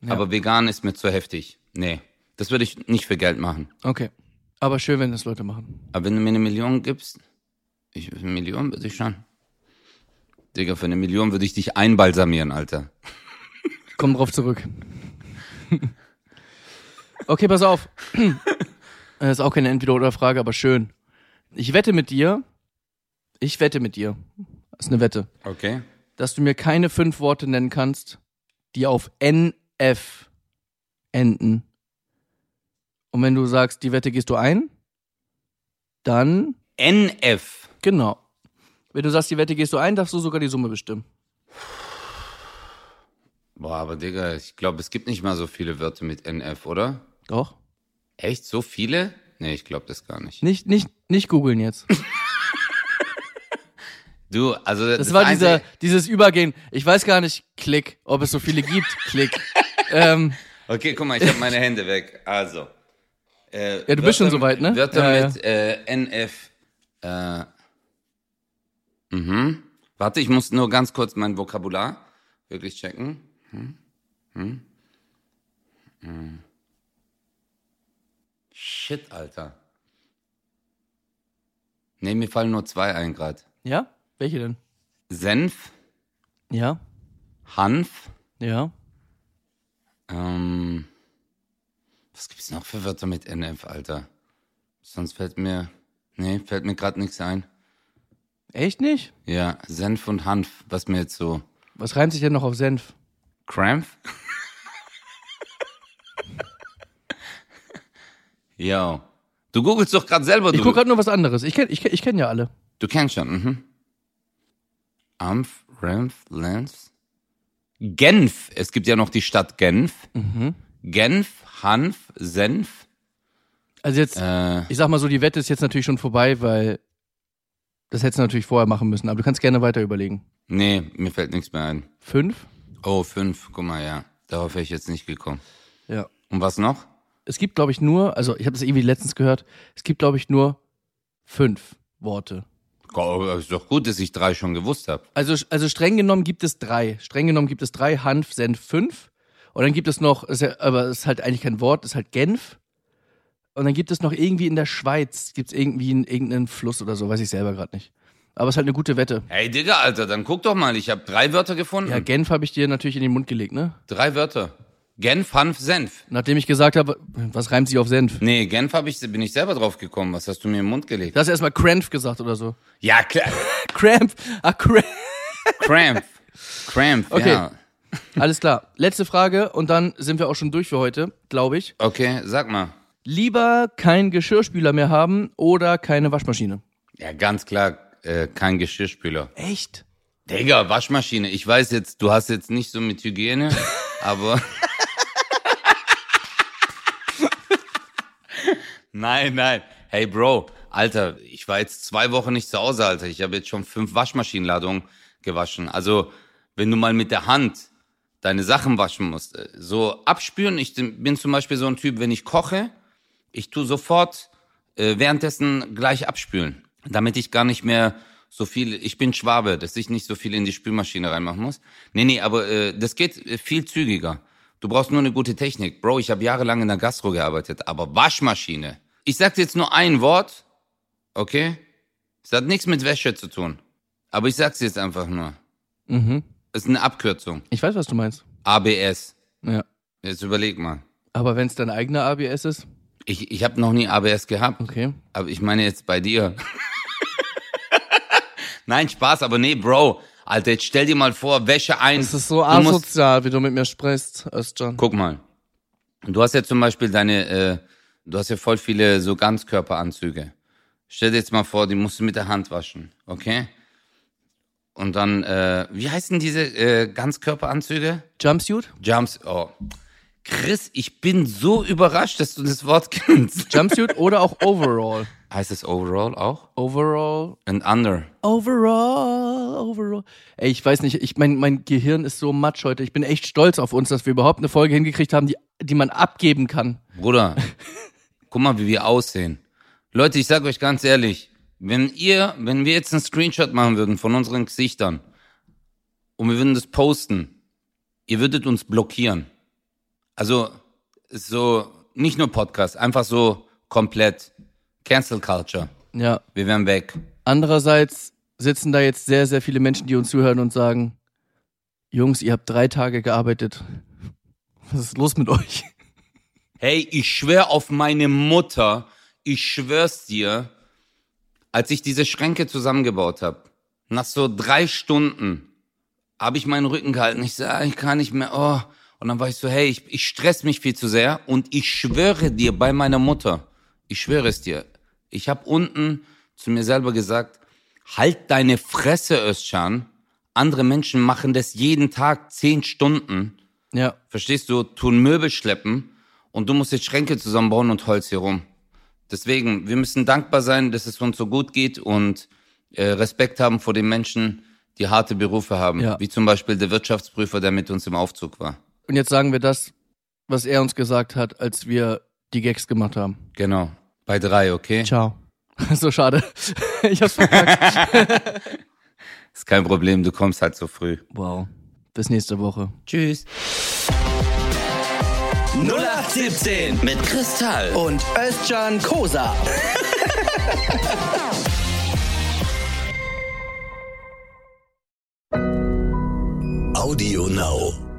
Aber vegan ist mir zu heftig. Nee, das würde ich nicht für Geld machen. Okay. Aber schön, wenn das Leute machen. Aber wenn du mir eine Million gibst, ich, eine Million würde ich schon. Digga, für eine Million würde ich dich einbalsamieren, Alter. Komm drauf zurück. <laughs> Okay, pass auf. <laughs> Das ist auch keine Entweder-Oder-Frage, aber schön. Ich wette mit dir, ich wette mit dir, das ist eine Wette, Okay. dass du mir keine fünf Worte nennen kannst, die auf NF enden. Und wenn du sagst, die Wette gehst du ein, dann NF. genau. Wenn du sagst, die Wette gehst du ein, darfst du sogar die Summe bestimmen. Boah, aber Digga, ich glaube, es gibt nicht mal so viele Wörter mit NF, oder? Doch. Echt? So viele? Nee, ich glaube das gar nicht. Nicht, nicht, nicht googeln jetzt. <laughs> Du, also das, Das war dieser, dieses Übergehen. Ich weiß gar nicht, Klick, ob es so viele gibt. Klick. <laughs> ähm, Okay, guck mal, ich habe meine Hände weg. Also. Äh, Ja, du bist schon soweit, ne? Wörter Ja, mit Äh, NF. Äh, mhm. Warte, ich muss nur ganz kurz mein Vokabular wirklich checken. Hm? Hm? Hm. Shit, Alter. Nee, mir fallen nur zwei ein grad. ja? Welche denn? Senf, Ja? Hanf, Ja? Ähm, was gibt's noch für Wörter mit NF, Alter? Sonst fällt mir, nee, fällt mir gerade nichts ein. Echt nicht? Ja, Senf und Hanf, was mir jetzt so, Was reimt sich denn noch auf Senf? Krampf? <laughs> Yo. Du googelst doch gerade selber, Ich du. guck grad nur was anderes. Ich kenn, ich kenn, ich kenn ja alle. Du kennst schon, mhm. Amph, Renf, Lenz. Genf. Es gibt ja noch die Stadt Genf. Mhm. Genf, Hanf, Senf. Also jetzt, Äh, ich sag mal so, die Wette ist jetzt natürlich schon vorbei, weil das hättest du natürlich vorher machen müssen. Aber du kannst gerne weiter überlegen. nee, mir fällt nichts mehr ein. Fünf? Oh, fünf. Guck mal, ja. Darauf wäre ich jetzt nicht gekommen. Ja. Und was noch? Es gibt, glaube ich, nur, also ich habe das irgendwie letztens gehört, es gibt, glaube ich, nur fünf Worte. Oh, ist doch gut, dass ich drei schon gewusst habe. Also, also streng genommen gibt es drei. Streng genommen gibt es drei, Hanf, Senf, fünf. Und dann gibt es noch, aber es ist halt eigentlich kein Wort, ist halt Genf. Und dann gibt es noch irgendwie in der Schweiz, gibt es irgendwie einen, irgendeinen Fluss oder so, weiß ich selber gerade nicht. Aber es ist halt eine gute Wette. Hey, Digga, Alter, dann guck doch mal. Ich habe drei Wörter gefunden. Ja, Genf habe ich dir natürlich in den Mund gelegt, ne? drei Wörter. Genf, Hanf, Senf. Nachdem ich gesagt habe, was reimt sich auf Senf? Nee, Genf hab ich, bin ich selber drauf gekommen. Was hast du mir im Mund gelegt? Du hast erstmal Cranf gesagt oder so. Ja, klar. <laughs> Cramp. Ah, Cramp. Cramp. Cramp, Okay. ja. Alles klar. Letzte Frage und dann sind wir auch schon durch für heute, glaube ich. Okay, sag mal. Lieber kein Geschirrspüler mehr haben oder keine Waschmaschine? Ja, ganz klar, äh, kein Geschirrspüler. Echt? Digga, Waschmaschine. Ich weiß jetzt, du hast jetzt nicht so mit Hygiene, <laughs> aber. Nein, nein. Hey, Bro, Alter, ich war jetzt zwei Wochen nicht zu Hause, Alter. Ich habe jetzt schon fünf Waschmaschinenladungen gewaschen. Also, wenn du mal mit der Hand deine Sachen waschen musst, äh, so abspüren. Ich bin zum Beispiel so ein Typ, wenn ich koche, ich tu sofort äh, währenddessen gleich abspülen, damit ich gar nicht mehr so viel, ich bin Schwabe, dass ich nicht so viel in die Spülmaschine reinmachen muss. Nee, nee, aber äh, das geht äh, viel zügiger. Du brauchst nur eine gute Technik. Bro, ich habe jahrelang in der Gastro gearbeitet, aber Waschmaschine. Ich sag dir jetzt nur ein Wort, okay? Es hat nichts mit Wäsche zu tun. Aber ich sag's jetzt einfach nur. Mhm. Es ist eine Abkürzung. Ich weiß, was du meinst. ABS. Ja. Jetzt überleg mal. Aber wenn es dein eigener ABS ist, Ich, ich habe noch nie ABS gehabt. okay. Aber ich meine jetzt bei dir. <laughs> Nein, Spaß, aber nee, Bro. Alter, jetzt stell dir mal vor, Wäsche ein. Das ist so asozial, wie du mit mir sprichst, Özcan. Guck mal. Du hast ja zum Beispiel deine, äh, du hast ja voll viele so Ganzkörperanzüge. Stell dir jetzt mal vor, die musst du mit der Hand waschen, okay? Und dann, äh, wie heißen diese äh, Ganzkörperanzüge? Jumpsuit? Jumps. Oh. Chris, ich bin so überrascht, dass du das Wort kennst. Jumpsuit oder auch <laughs> Overall? Heißt es Overall auch? Overall. And Under. Overall, overall. Ey, ich weiß nicht, ich mein, mein Gehirn ist so matsch heute. Ich bin echt stolz auf uns, dass wir überhaupt eine Folge hingekriegt haben, die, die man abgeben kann. Bruder, guck mal, wie wir aussehen. Leute, ich sag euch ganz ehrlich, wenn ihr, wenn wir jetzt einen Screenshot machen würden von unseren Gesichtern und wir würden das posten, ihr würdet uns blockieren. Also, so, nicht nur Podcast, einfach so komplett Cancel Culture. Ja. Wir wären weg. Andererseits sitzen da jetzt sehr, sehr viele Menschen, die uns zuhören und sagen, Jungs, ihr habt drei Tage gearbeitet. Was ist los mit euch? Hey, ich schwör auf meine Mutter, ich schwör's dir, als ich diese Schränke zusammengebaut habe, nach so drei Stunden habe ich meinen Rücken gehalten. Ich sage, ich kann nicht mehr. Oh. Und dann war ich so, hey, ich, ich stress mich viel zu sehr und ich schwöre dir bei meiner Mutter, ich schwöre es dir, ich habe unten zu mir selber gesagt, halt deine Fresse, Özcan. Andere Menschen machen das jeden Tag zehn Stunden. Ja. Verstehst du? Tun Möbel schleppen und du musst jetzt Schränke zusammenbauen und Holz hier rum. Deswegen, wir müssen dankbar sein, dass es uns so gut geht und äh, Respekt haben vor den Menschen, die harte Berufe haben. Ja. Wie zum Beispiel der Wirtschaftsprüfer, der mit uns im Aufzug war. Und jetzt sagen wir das, was er uns gesagt hat, als wir die Gags gemacht haben. Genau. Bei drei, okay? Ciao. <laughs> so schade. ich hab's verkackt. <laughs> Ist kein Problem, du kommst halt so früh. wow. Bis nächste Woche. Tschüss. 0817 Mit Kristall. und Özcan Kosa. <laughs> Audio Now.